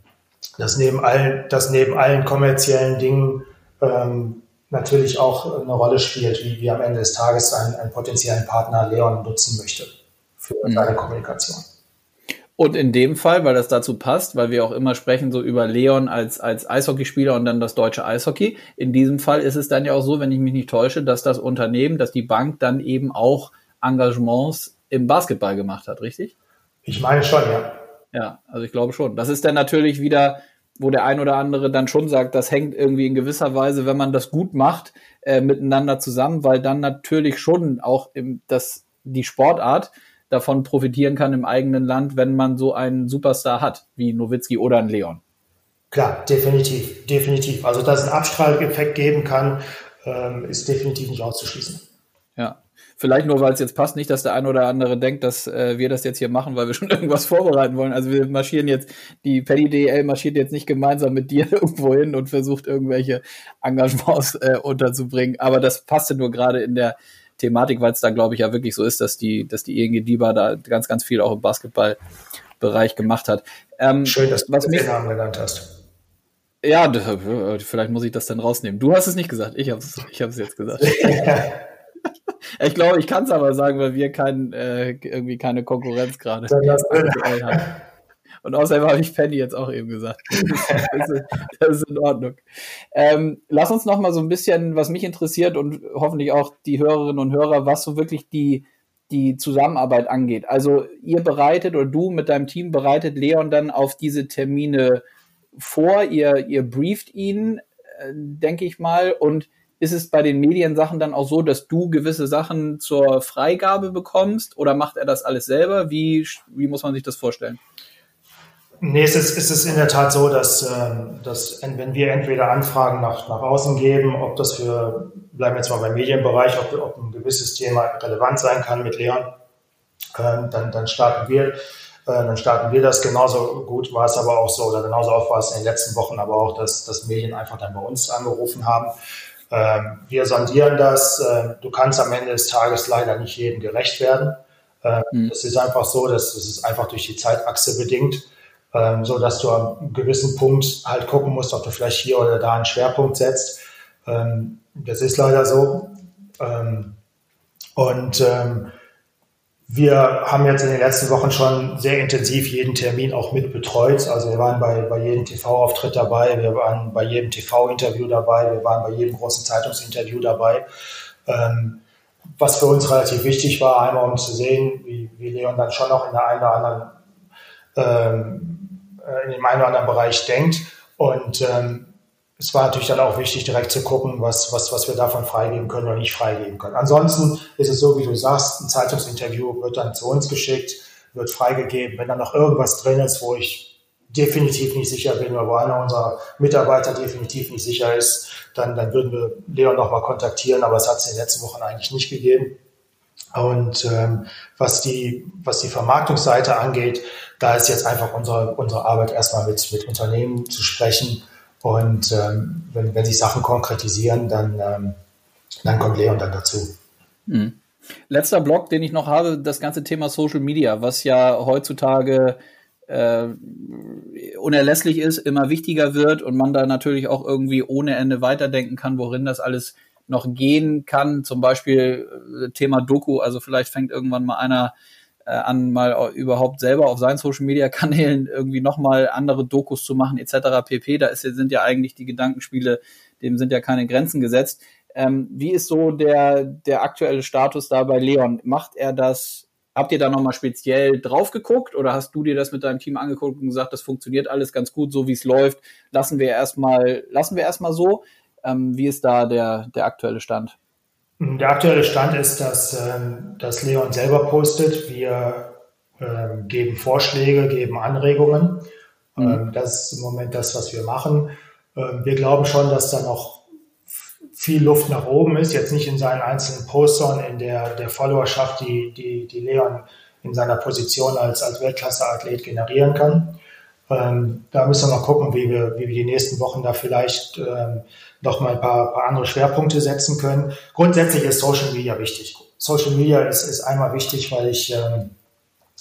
dass, neben, allen, dass neben allen kommerziellen Dingen ähm, natürlich auch eine Rolle spielt, wie, wie am Ende des Tages ein, einen potenziellen Partner Leon nutzen möchte für mhm. seine Kommunikation. Und in dem Fall, weil das dazu passt, weil wir auch immer sprechen so über Leon als, als Eishockeyspieler und dann das deutsche Eishockey. In diesem Fall ist es dann ja auch so, wenn ich mich nicht täusche, dass das Unternehmen, dass die Bank dann eben auch Engagements im Basketball gemacht hat, richtig? Ich meine schon, ja. Ja, also ich glaube schon. Das ist dann natürlich wieder, wo der ein oder andere dann schon sagt, das hängt irgendwie in gewisser Weise, wenn man das gut macht, äh, miteinander zusammen, weil dann natürlich schon auch im, das, die Sportart davon profitieren kann im eigenen Land, wenn man so einen Superstar hat, wie Nowitzki oder ein Leon. Klar, definitiv, definitiv. Also, dass es einen Abstrahleffekt geben kann, ähm, ist definitiv nicht auszuschließen. Ja. Vielleicht nur, weil es jetzt passt, nicht, dass der eine oder andere denkt, dass äh, wir das jetzt hier machen, weil wir schon irgendwas vorbereiten wollen. Also wir marschieren jetzt, die Paddy DL marschiert jetzt nicht gemeinsam mit dir irgendwo hin und versucht irgendwelche Engagements äh, unterzubringen. Aber das passte nur gerade in der Thematik, weil es da, glaube ich, ja wirklich so ist, dass die, dass die ING Diba da ganz, ganz viel auch im Basketballbereich gemacht hat. Ähm, Schön, dass du was den Namen genannt hast. Ja, vielleicht muss ich das dann rausnehmen. Du hast es nicht gesagt, ich habe es ich hab's jetzt gesagt. ich glaube, ich kann es aber sagen, weil wir kein, äh, irgendwie keine Konkurrenz gerade haben. Und außerdem habe ich Penny jetzt auch eben gesagt. Das ist, das ist in Ordnung. Ähm, lass uns noch mal so ein bisschen, was mich interessiert und hoffentlich auch die Hörerinnen und Hörer, was so wirklich die, die Zusammenarbeit angeht. Also ihr bereitet oder du mit deinem Team bereitet Leon dann auf diese Termine vor, ihr, ihr brieft ihn, äh, denke ich mal, und ist es bei den Mediensachen dann auch so, dass du gewisse Sachen zur Freigabe bekommst oder macht er das alles selber? Wie, wie muss man sich das vorstellen? Nee, es ist, es ist in der Tat so, dass, ähm, dass wenn wir entweder Anfragen nach, nach außen geben, ob das für, bleiben wir jetzt mal beim Medienbereich, ob, ob ein gewisses Thema relevant sein kann mit Leon, ähm, dann, dann starten wir, äh, dann starten wir das. Genauso gut war es aber auch so, oder genauso oft war es in den letzten Wochen aber auch, dass, dass Medien einfach dann bei uns angerufen haben. Ähm, wir sondieren das. Du kannst am Ende des Tages leider nicht jedem gerecht werden. Mhm. Es ist einfach so, dass es ist einfach durch die Zeitachse bedingt ähm, so dass du einem gewissen Punkt halt gucken musst, ob du vielleicht hier oder da einen Schwerpunkt setzt. Ähm, das ist leider so. Ähm, und ähm, wir haben jetzt in den letzten Wochen schon sehr intensiv jeden Termin auch mit betreut. Also wir waren bei, bei jedem TV-Auftritt dabei, wir waren bei jedem TV-Interview dabei, wir waren bei jedem großen Zeitungsinterview dabei. Ähm, was für uns relativ wichtig war, einmal um zu sehen, wie, wie Leon dann schon noch in der einen oder anderen ähm, äh, in dem einen oder anderen Bereich denkt. Und ähm, es war natürlich dann auch wichtig, direkt zu gucken, was, was, was wir davon freigeben können oder nicht freigeben können. Ansonsten ist es so, wie du sagst, ein Zeitungsinterview wird dann zu uns geschickt, wird freigegeben. Wenn da noch irgendwas drin ist, wo ich definitiv nicht sicher bin oder wo einer unserer Mitarbeiter definitiv nicht sicher ist, dann, dann würden wir Leon nochmal kontaktieren, aber es hat es in den letzten Wochen eigentlich nicht gegeben. Und ähm, was, die, was die Vermarktungsseite angeht, da ist jetzt einfach unsere, unsere Arbeit erstmal mit, mit Unternehmen zu sprechen. Und ähm, wenn, wenn sich Sachen konkretisieren, dann, ähm, dann kommt Leon dann dazu. Mhm. Letzter Block, den ich noch habe, das ganze Thema Social Media, was ja heutzutage äh, unerlässlich ist, immer wichtiger wird und man da natürlich auch irgendwie ohne Ende weiterdenken kann, worin das alles noch gehen kann. Zum Beispiel äh, Thema Doku, also vielleicht fängt irgendwann mal einer äh, an, mal überhaupt selber auf seinen Social Media Kanälen irgendwie nochmal andere Dokus zu machen, etc. pp. Da ist, sind ja eigentlich die Gedankenspiele, dem sind ja keine Grenzen gesetzt. Ähm, wie ist so der, der aktuelle Status da bei Leon? Macht er das, habt ihr da nochmal speziell drauf geguckt oder hast du dir das mit deinem Team angeguckt und gesagt, das funktioniert alles ganz gut, so wie es läuft, lassen wir erstmal, lassen wir erstmal so? Ähm, wie ist da der, der aktuelle Stand? Der aktuelle Stand ist, dass, ähm, dass Leon selber postet. Wir ähm, geben Vorschläge, geben Anregungen. Mhm. Ähm, das ist im Moment das, was wir machen. Ähm, wir glauben schon, dass da noch viel Luft nach oben ist, jetzt nicht in seinen einzelnen Posts, sondern in der, der Followerschaft, die, die, die Leon in seiner Position als, als Weltklasse-Athlet generieren kann. Ähm, da müssen wir mal gucken, wie wir, wie wir die nächsten Wochen da vielleicht ähm, noch mal ein paar, paar andere Schwerpunkte setzen können. Grundsätzlich ist Social Media wichtig. Social Media ist, ist einmal wichtig, weil ich, ähm,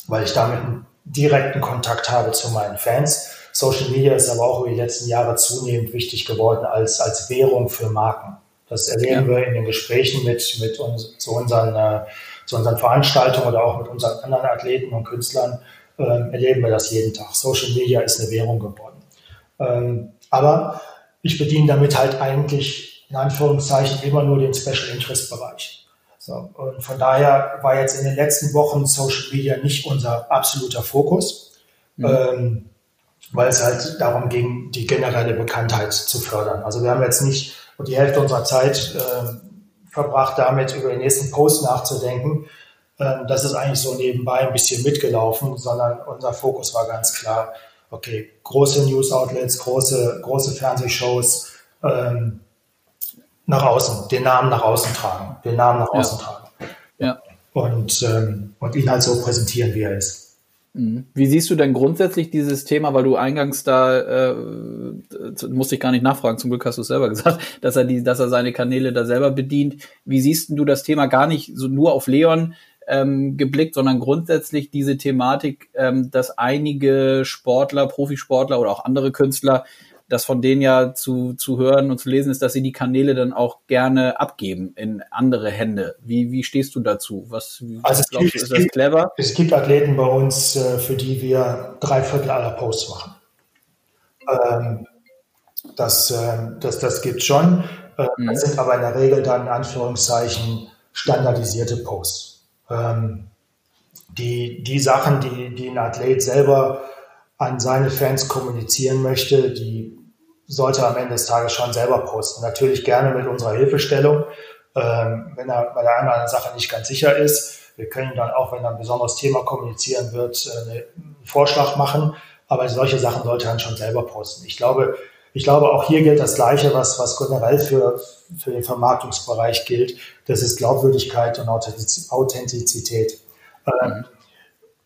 weil ich damit einen direkten Kontakt habe zu meinen Fans. Social Media ist aber auch über die letzten Jahre zunehmend wichtig geworden als, als Währung für Marken. Das erleben ja. wir in den Gesprächen mit, mit uns, zu, unseren, äh, zu unseren Veranstaltungen oder auch mit unseren anderen Athleten und Künstlern, äh, erleben wir das jeden Tag. Social Media ist eine Währung geworden. Ähm, aber ich bediene damit halt eigentlich in Anführungszeichen immer nur den Special Interest Bereich. So, und von daher war jetzt in den letzten Wochen Social Media nicht unser absoluter Fokus, mhm. ähm, weil es halt darum ging, die generelle Bekanntheit zu fördern. Also wir haben jetzt nicht die Hälfte unserer Zeit äh, verbracht damit, über den nächsten Post nachzudenken. Äh, das ist eigentlich so nebenbei ein bisschen mitgelaufen, sondern unser Fokus war ganz klar, okay, große News-Outlets, große, große Fernsehshows ähm, nach außen, den Namen nach außen tragen, den Namen nach außen ja. tragen. Ja. Und, ähm, und ihn halt so präsentieren, wie er ist. Mhm. Wie siehst du denn grundsätzlich dieses Thema, weil du eingangs da, äh, musste ich gar nicht nachfragen, zum Glück hast du es selber gesagt, dass er die, dass er seine Kanäle da selber bedient. Wie siehst du das Thema gar nicht so nur auf Leon ähm, geblickt, sondern grundsätzlich diese Thematik, ähm, dass einige Sportler, Profisportler oder auch andere Künstler das von denen ja zu, zu hören und zu lesen ist, dass sie die Kanäle dann auch gerne abgeben in andere Hände. Wie, wie stehst du dazu? Was also es glaubst gibt, ist das clever? Es gibt Athleten bei uns, äh, für die wir drei Viertel aller Posts machen. Ähm, das, ähm, das, das gibt schon. Äh, mhm. Das sind aber in der Regel dann in Anführungszeichen standardisierte Posts. Ähm, die, die Sachen, die, die ein Athlet selber an seine Fans kommunizieren möchte, die sollte am Ende des Tages schon selber posten. Natürlich gerne mit unserer Hilfestellung, ähm, wenn er bei der einen oder anderen Sache nicht ganz sicher ist. Wir können dann auch, wenn er ein besonderes Thema kommunizieren wird, äh, einen Vorschlag machen. Aber solche Sachen sollte er dann schon selber posten. Ich glaube, ich glaube, auch hier gilt das Gleiche, was, was generell für, für den Vermarktungsbereich gilt. Das ist Glaubwürdigkeit und Authentizität. Ähm,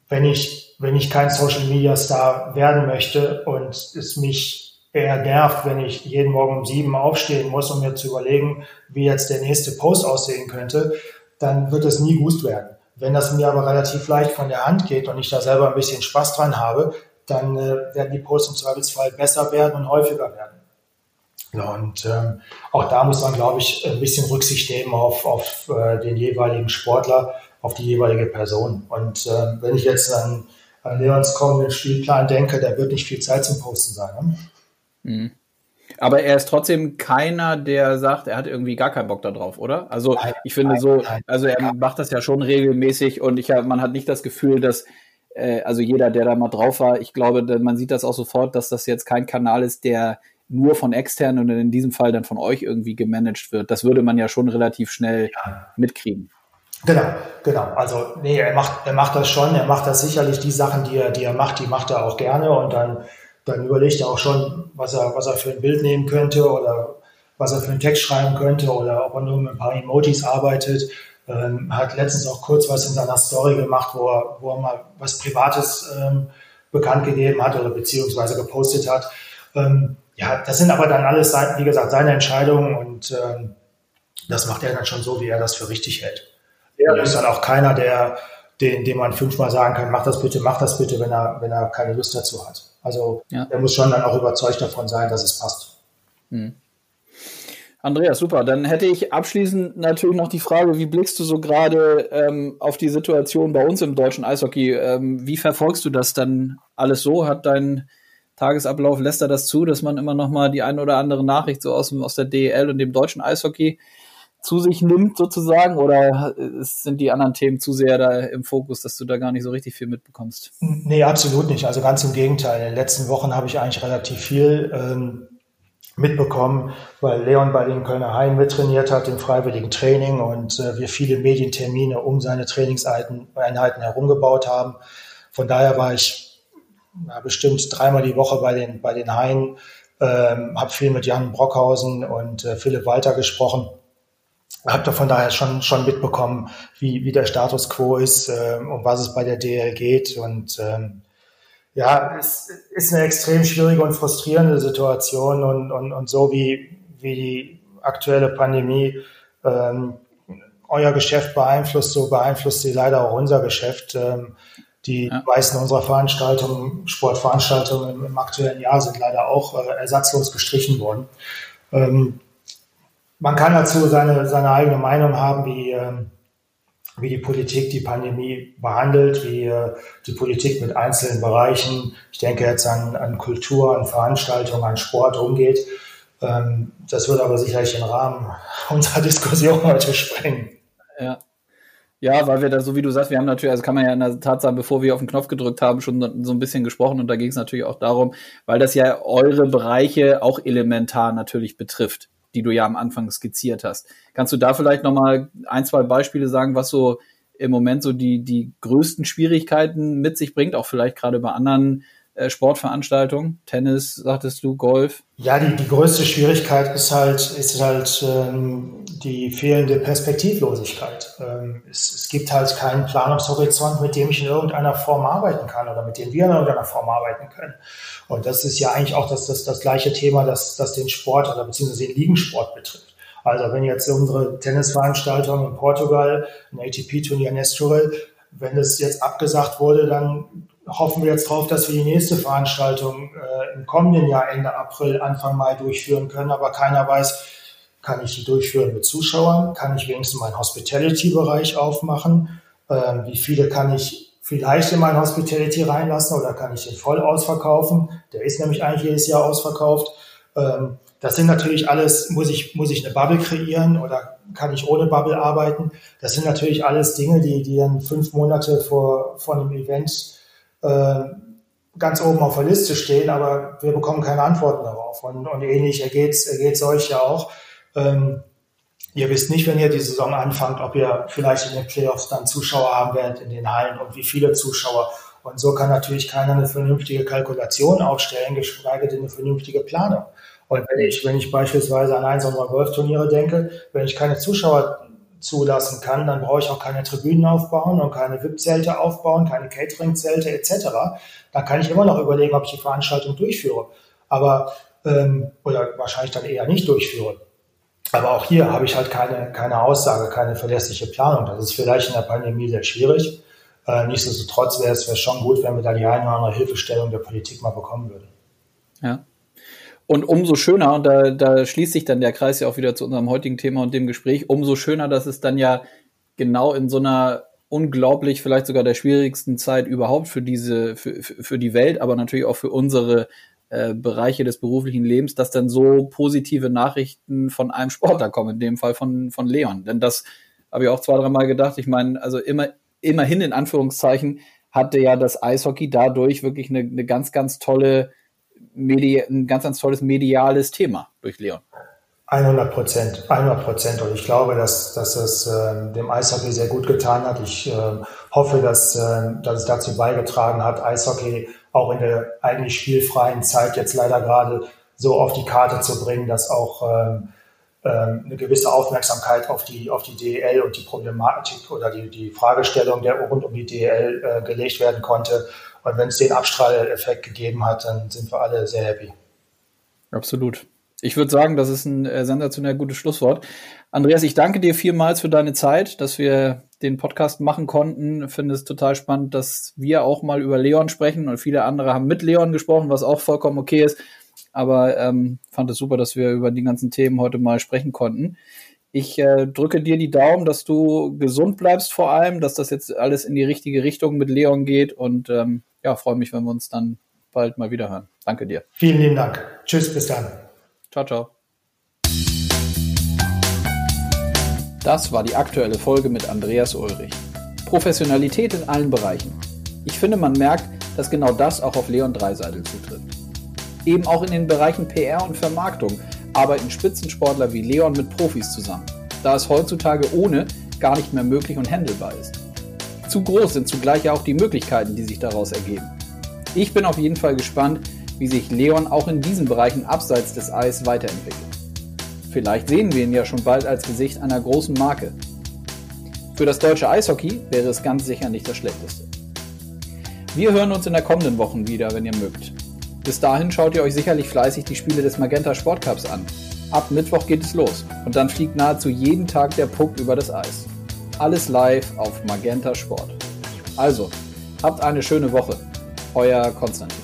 wenn ich, wenn ich kein Social Media Star werden möchte und es mich eher nervt, wenn ich jeden Morgen um sieben aufstehen muss, um mir zu überlegen, wie jetzt der nächste Post aussehen könnte, dann wird es nie gut werden. Wenn das mir aber relativ leicht von der Hand geht und ich da selber ein bisschen Spaß dran habe, dann äh, werden die Posts im Zweifelsfall besser werden und häufiger werden. Ja, und ähm, auch da muss man, glaube ich, ein bisschen Rücksicht nehmen auf, auf äh, den jeweiligen Sportler, auf die jeweilige Person. Und äh, wenn ich jetzt an, an Leons kommenden Spielplan denke, da wird nicht viel Zeit zum Posten sein. Ne? Mhm. Aber er ist trotzdem keiner, der sagt, er hat irgendwie gar keinen Bock darauf, oder? Also nein, ich finde nein, so, nein, also er macht das ja schon regelmäßig und ich man hat nicht das Gefühl, dass also jeder, der da mal drauf war, ich glaube, man sieht das auch sofort, dass das jetzt kein Kanal ist, der nur von externen und in diesem Fall dann von euch irgendwie gemanagt wird. Das würde man ja schon relativ schnell ja. mitkriegen. Genau, genau. Also nee, er macht, er macht das schon, er macht das sicherlich die Sachen, die er, die er macht, die macht er auch gerne und dann dann überlegt er auch schon, was er, was er für ein Bild nehmen könnte oder was er für einen Text schreiben könnte oder ob er nur mit ein paar Emojis arbeitet. Ähm, hat letztens auch kurz was in seiner Story gemacht, wo er, wo er mal was Privates ähm, bekannt gegeben hat oder beziehungsweise gepostet hat. Ähm, ja, das sind aber dann alles, wie gesagt, seine Entscheidungen und ähm, das macht er dann schon so, wie er das für richtig hält. Er ist dann auch keiner, der, den, dem man fünfmal sagen kann, mach das bitte, mach das bitte, wenn er, wenn er keine Lust dazu hat. Also ja. er muss schon dann auch überzeugt davon sein, dass es passt. Hm. Andreas, super. Dann hätte ich abschließend natürlich noch die Frage, wie blickst du so gerade ähm, auf die Situation bei uns im deutschen Eishockey? Ähm, wie verfolgst du das dann alles so? Hat dein Tagesablauf, lässt er das zu, dass man immer noch mal die ein oder andere Nachricht so aus, aus der DEL und dem deutschen Eishockey zu sich nimmt sozusagen? Oder sind die anderen Themen zu sehr da im Fokus, dass du da gar nicht so richtig viel mitbekommst? Nee, absolut nicht. Also ganz im Gegenteil. In den letzten Wochen habe ich eigentlich relativ viel ähm, mitbekommen, weil Leon bei den Kölner Haien mittrainiert hat im freiwilligen Training und äh, wir viele Medientermine um seine Trainingseinheiten herumgebaut haben. Von daher war ich ja, bestimmt dreimal die Woche bei den, bei den Haien, ähm, habe viel mit Jan Brockhausen und äh, Philipp Walter gesprochen. Habe da von daher schon, schon mitbekommen, wie, wie der Status quo ist, äh, um was es bei der DL geht und ähm, ja, es ist eine extrem schwierige und frustrierende Situation und, und, und so wie, wie die aktuelle Pandemie ähm, euer Geschäft beeinflusst, so beeinflusst sie leider auch unser Geschäft. Ähm, die ja. meisten unserer Veranstaltungen, Sportveranstaltungen im, im, aktuellen Jahr sind leider auch äh, ersatzlos gestrichen worden. Ähm, man kann dazu seine, seine eigene Meinung haben, wie, ähm, wie die Politik die Pandemie behandelt, wie äh, die Politik mit einzelnen Bereichen, ich denke jetzt an, an Kultur, an Veranstaltungen, an Sport umgeht. Ähm, das wird aber sicherlich den Rahmen unserer Diskussion heute sprengen. Ja. Ja, weil wir da, so wie du sagst, wir haben natürlich, also kann man ja in der Tat sagen, bevor wir auf den Knopf gedrückt haben, schon so ein bisschen gesprochen und da ging es natürlich auch darum, weil das ja eure Bereiche auch elementar natürlich betrifft die du ja am Anfang skizziert hast. Kannst du da vielleicht nochmal ein, zwei Beispiele sagen, was so im Moment so die, die größten Schwierigkeiten mit sich bringt, auch vielleicht gerade bei anderen Sportveranstaltungen? Tennis, sagtest du, Golf? Ja, die, die größte Schwierigkeit ist halt, ist halt ähm, die fehlende Perspektivlosigkeit. Ähm, es, es gibt halt keinen Planungshorizont, mit dem ich in irgendeiner Form arbeiten kann oder mit dem wir in irgendeiner Form arbeiten können. Und das ist ja eigentlich auch das, das, das gleiche Thema, das, das den Sport oder beziehungsweise den Ligensport betrifft. Also wenn jetzt unsere Tennisveranstaltung in Portugal, ein ATP-Turnier in Estoril, wenn es jetzt abgesagt wurde, dann hoffen wir jetzt drauf, dass wir die nächste Veranstaltung äh, im kommenden Jahr Ende April, Anfang Mai durchführen können. Aber keiner weiß, kann ich die durchführen mit Zuschauern? Kann ich wenigstens meinen Hospitality-Bereich aufmachen? Ähm, wie viele kann ich vielleicht in meinen Hospitality reinlassen oder kann ich den voll ausverkaufen? Der ist nämlich eigentlich jedes Jahr ausverkauft. Ähm, das sind natürlich alles, muss ich, muss ich eine Bubble kreieren oder kann ich ohne Bubble arbeiten? Das sind natürlich alles Dinge, die, die dann fünf Monate vor, vor einem Event äh, ganz oben auf der Liste stehen, aber wir bekommen keine Antworten darauf. Und, und ähnlich ergeht es euch ja auch. Ähm, ihr wisst nicht, wenn ihr die Saison anfangt, ob ihr vielleicht in den Playoffs dann Zuschauer haben werdet in den Hallen und wie viele Zuschauer. Und so kann natürlich keiner eine vernünftige Kalkulation aufstellen, geschweige denn eine vernünftige Planung. Und wenn ich, wenn ich beispielsweise an eins unserer Golfturniere denke, wenn ich keine Zuschauer zulassen kann, dann brauche ich auch keine Tribünen aufbauen und keine VIP-Zelte aufbauen, keine Catering-Zelte etc. Dann kann ich immer noch überlegen, ob ich die Veranstaltung durchführe. Aber ähm, oder wahrscheinlich dann eher nicht durchführe. Aber auch hier habe ich halt keine, keine Aussage, keine verlässliche Planung. Das ist vielleicht in der Pandemie sehr schwierig. Äh, nichtsdestotrotz wäre es schon gut, wenn wir da die eine oder andere Hilfestellung der Politik mal bekommen würden. Ja. Und umso schöner, und da, da schließt sich dann der Kreis ja auch wieder zu unserem heutigen Thema und dem Gespräch, umso schöner, dass es dann ja genau in so einer unglaublich, vielleicht sogar der schwierigsten Zeit überhaupt für diese, für, für die Welt, aber natürlich auch für unsere äh, Bereiche des beruflichen Lebens, dass dann so positive Nachrichten von einem Sportler kommen, in dem Fall von, von Leon. Denn das habe ich auch zwei, dreimal gedacht. Ich meine, also immer, immerhin in Anführungszeichen hatte ja das Eishockey dadurch wirklich eine, eine ganz, ganz tolle Medi ein ganz, ganz tolles mediales Thema durch Leon. 100 Prozent, 100 Prozent. Und ich glaube, dass, dass es äh, dem Eishockey sehr gut getan hat. Ich äh, hoffe, dass, äh, dass es dazu beigetragen hat, Eishockey auch in der eigentlich spielfreien Zeit jetzt leider gerade so auf die Karte zu bringen, dass auch ähm, ähm, eine gewisse Aufmerksamkeit auf die, auf die DEL und die Problematik oder die, die Fragestellung der rund um die DEL äh, gelegt werden konnte. Und wenn es den Abstrahleffekt gegeben hat, dann sind wir alle sehr happy. Absolut. Ich würde sagen, das ist ein äh, sensationell gutes Schlusswort. Andreas, ich danke dir vielmals für deine Zeit, dass wir den Podcast machen konnten. Ich finde es total spannend, dass wir auch mal über Leon sprechen und viele andere haben mit Leon gesprochen, was auch vollkommen okay ist. Aber ähm, fand es super, dass wir über die ganzen Themen heute mal sprechen konnten. Ich äh, drücke dir die Daumen, dass du gesund bleibst vor allem, dass das jetzt alles in die richtige Richtung mit Leon geht und ähm, ja, freue mich, wenn wir uns dann bald mal wieder hören. Danke dir. Vielen lieben Dank. Tschüss, bis dann. Ciao, ciao. Das war die aktuelle Folge mit Andreas Ulrich. Professionalität in allen Bereichen. Ich finde, man merkt, dass genau das auch auf Leon Dreiseitel zutrifft. Eben auch in den Bereichen PR und Vermarktung arbeiten Spitzensportler wie Leon mit Profis zusammen, da es heutzutage ohne gar nicht mehr möglich und handelbar ist. Zu groß sind zugleich auch die Möglichkeiten, die sich daraus ergeben. Ich bin auf jeden Fall gespannt, wie sich Leon auch in diesen Bereichen abseits des Eis weiterentwickelt. Vielleicht sehen wir ihn ja schon bald als Gesicht einer großen Marke. Für das deutsche Eishockey wäre es ganz sicher nicht das Schlechteste. Wir hören uns in der kommenden Woche wieder, wenn ihr mögt. Bis dahin schaut ihr euch sicherlich fleißig die Spiele des Magenta Sportcups an. Ab Mittwoch geht es los und dann fliegt nahezu jeden Tag der Puck über das Eis. Alles live auf Magenta Sport. Also, habt eine schöne Woche. Euer Konstantin.